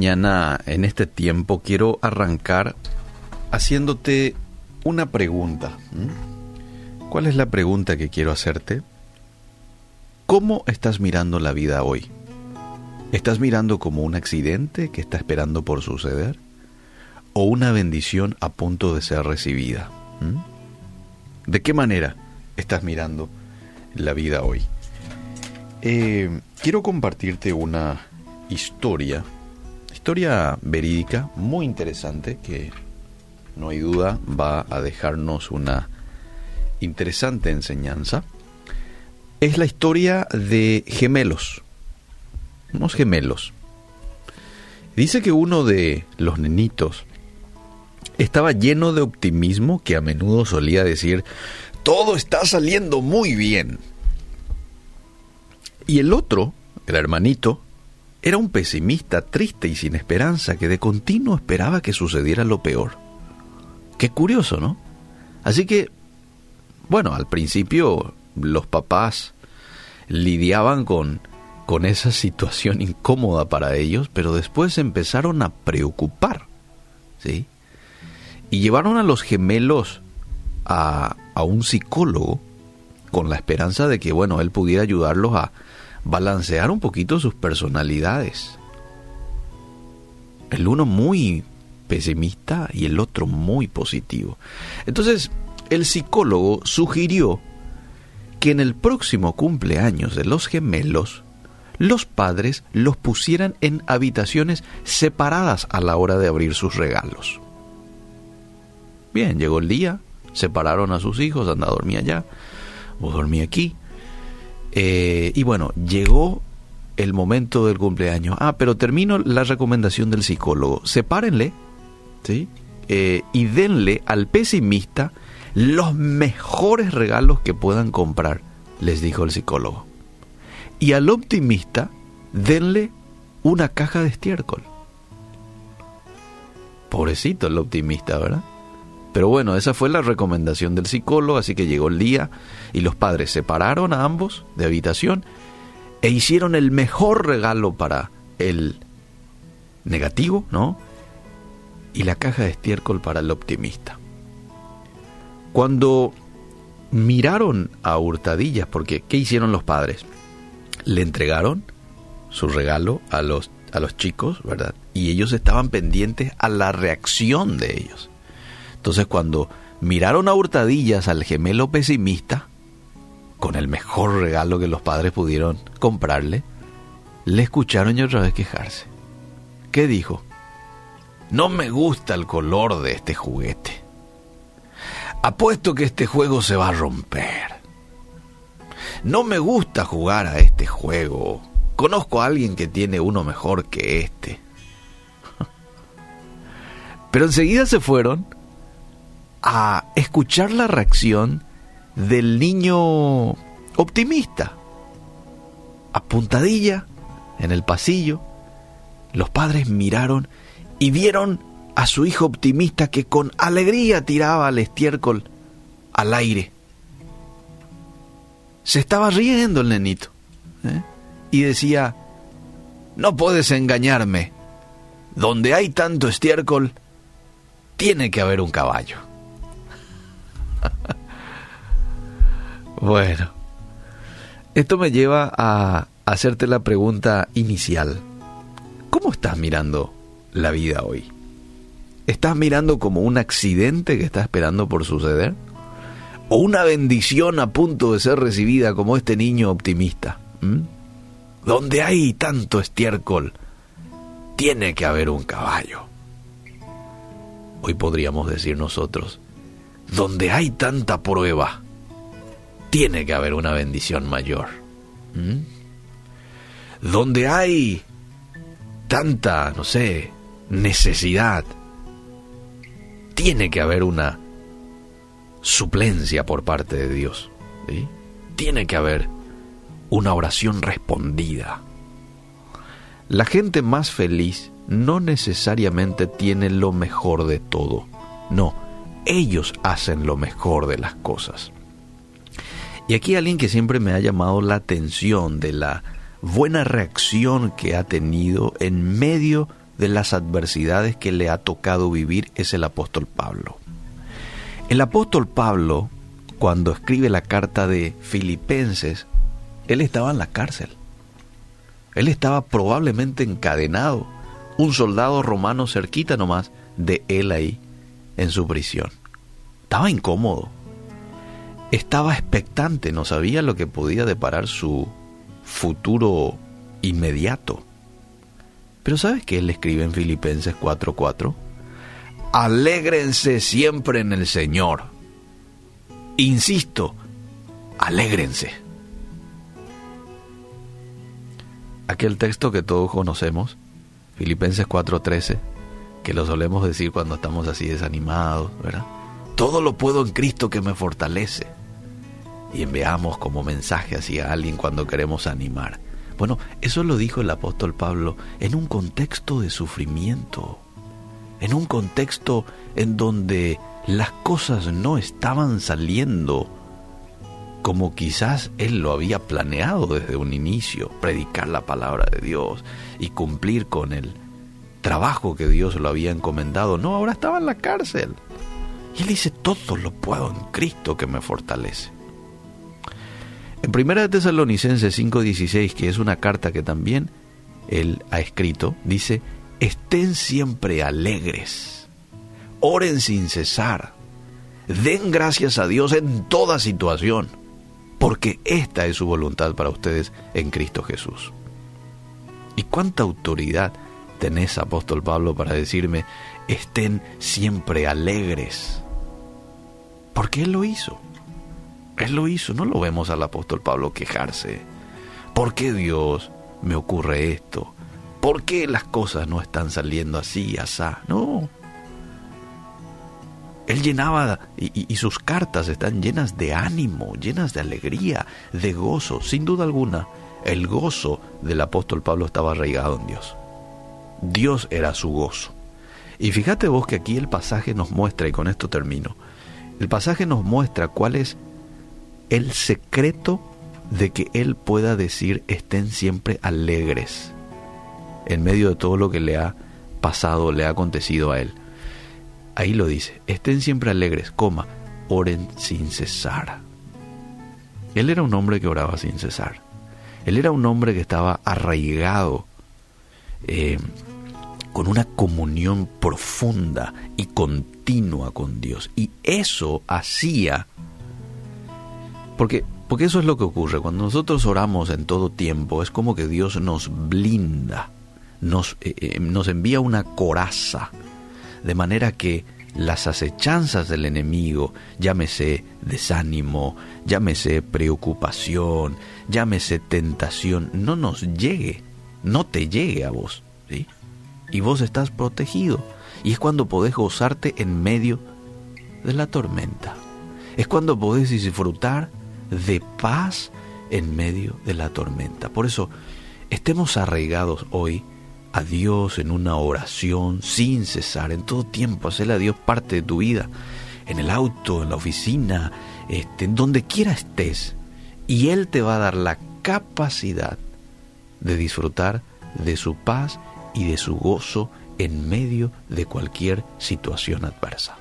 mañana, en este tiempo, quiero arrancar haciéndote una pregunta. ¿Cuál es la pregunta que quiero hacerte? ¿Cómo estás mirando la vida hoy? ¿Estás mirando como un accidente que está esperando por suceder? ¿O una bendición a punto de ser recibida? ¿De qué manera estás mirando la vida hoy? Eh, quiero compartirte una historia, historia verídica muy interesante que no hay duda va a dejarnos una interesante enseñanza es la historia de gemelos, unos gemelos. Dice que uno de los nenitos estaba lleno de optimismo que a menudo solía decir, todo está saliendo muy bien. Y el otro, el hermanito, era un pesimista, triste y sin esperanza, que de continuo esperaba que sucediera lo peor. Qué curioso, ¿no? Así que, bueno, al principio los papás lidiaban con, con esa situación incómoda para ellos, pero después empezaron a preocupar, ¿sí? Y llevaron a los gemelos a, a un psicólogo con la esperanza de que, bueno, él pudiera ayudarlos a balancear un poquito sus personalidades. El uno muy pesimista y el otro muy positivo. Entonces, el psicólogo sugirió que en el próximo cumpleaños de los gemelos, los padres los pusieran en habitaciones separadas a la hora de abrir sus regalos. Bien, llegó el día, separaron a sus hijos, anda a dormir allá, vos dormí aquí. Eh, y bueno, llegó el momento del cumpleaños. Ah, pero termino la recomendación del psicólogo. Sepárenle, ¿sí? Eh, y denle al pesimista los mejores regalos que puedan comprar, les dijo el psicólogo. Y al optimista, denle una caja de estiércol. Pobrecito el optimista, ¿verdad? Pero bueno, esa fue la recomendación del psicólogo, así que llegó el día y los padres separaron a ambos de habitación e hicieron el mejor regalo para el negativo, ¿no? Y la caja de estiércol para el optimista. Cuando miraron a hurtadillas, porque ¿qué hicieron los padres? Le entregaron su regalo a los, a los chicos, ¿verdad? Y ellos estaban pendientes a la reacción de ellos. Entonces cuando miraron a hurtadillas al gemelo pesimista, con el mejor regalo que los padres pudieron comprarle, le escucharon y otra vez quejarse. ¿Qué dijo? No me gusta el color de este juguete. Apuesto que este juego se va a romper. No me gusta jugar a este juego. Conozco a alguien que tiene uno mejor que este. Pero enseguida se fueron a escuchar la reacción del niño optimista. Apuntadilla en el pasillo, los padres miraron y vieron a su hijo optimista que con alegría tiraba el estiércol al aire. Se estaba riendo el nenito ¿eh? y decía, no puedes engañarme, donde hay tanto estiércol, tiene que haber un caballo. Bueno, esto me lleva a hacerte la pregunta inicial. ¿Cómo estás mirando la vida hoy? ¿Estás mirando como un accidente que está esperando por suceder? ¿O una bendición a punto de ser recibida como este niño optimista? Donde hay tanto estiércol, tiene que haber un caballo. Hoy podríamos decir nosotros, donde hay tanta prueba, tiene que haber una bendición mayor. Donde hay tanta, no sé, necesidad, tiene que haber una suplencia por parte de Dios. Tiene que haber una oración respondida. La gente más feliz no necesariamente tiene lo mejor de todo. No, ellos hacen lo mejor de las cosas. Y aquí alguien que siempre me ha llamado la atención de la buena reacción que ha tenido en medio de las adversidades que le ha tocado vivir es el apóstol Pablo. El apóstol Pablo, cuando escribe la carta de Filipenses, él estaba en la cárcel. Él estaba probablemente encadenado, un soldado romano cerquita nomás de él ahí, en su prisión. Estaba incómodo, estaba expectante, no sabía lo que podía deparar su futuro inmediato. Pero ¿sabes qué él escribe en Filipenses 4:4? Alégrense siempre en el Señor. Insisto, alégrense. Aquel texto que todos conocemos, Filipenses 4:13, que lo solemos decir cuando estamos así desanimados, ¿verdad? Todo lo puedo en Cristo que me fortalece. Y enviamos como mensaje hacia alguien cuando queremos animar. Bueno, eso lo dijo el apóstol Pablo en un contexto de sufrimiento, en un contexto en donde las cosas no estaban saliendo como quizás él lo había planeado desde un inicio, predicar la palabra de Dios y cumplir con el trabajo que Dios lo había encomendado. No, ahora estaba en la cárcel. Y él dice, todo lo puedo en Cristo que me fortalece. En Primera de Tesalonicenses 5:16, que es una carta que también él ha escrito, dice, estén siempre alegres, oren sin cesar, den gracias a Dios en toda situación, porque esta es su voluntad para ustedes en Cristo Jesús. ¿Y cuánta autoridad tenés, apóstol Pablo, para decirme, estén siempre alegres? Porque Él lo hizo. Él lo hizo, no lo vemos al apóstol Pablo quejarse. ¿Por qué Dios me ocurre esto? ¿Por qué las cosas no están saliendo así, asá? No. Él llenaba y, y, sus cartas están llenas de ánimo, llenas de alegría, de gozo. Sin duda alguna, el gozo del apóstol Pablo estaba arraigado en Dios. Dios era su gozo. Y fíjate vos que aquí el pasaje nos muestra, y con esto termino, el pasaje nos muestra cuál es el secreto de que Él pueda decir estén siempre alegres en medio de todo lo que le ha pasado, le ha acontecido a Él. Ahí lo dice, estén siempre alegres, coma, oren sin cesar. Él era un hombre que oraba sin cesar. Él era un hombre que estaba arraigado eh, con una comunión profunda y continua con Dios. Y eso hacía porque, porque eso es lo que ocurre. Cuando nosotros oramos en todo tiempo, es como que Dios nos blinda, nos, eh, eh, nos envía una coraza, de manera que las acechanzas del enemigo, llámese desánimo, llámese preocupación, llámese tentación, no nos llegue, no te llegue a vos. Y vos estás protegido. Y es cuando podés gozarte en medio de la tormenta. Es cuando podés disfrutar de paz en medio de la tormenta. Por eso, estemos arraigados hoy a Dios en una oración sin cesar, en todo tiempo, hacerle a Dios parte de tu vida, en el auto, en la oficina, este, en donde quiera estés, y Él te va a dar la capacidad de disfrutar de su paz y de su gozo en medio de cualquier situación adversa.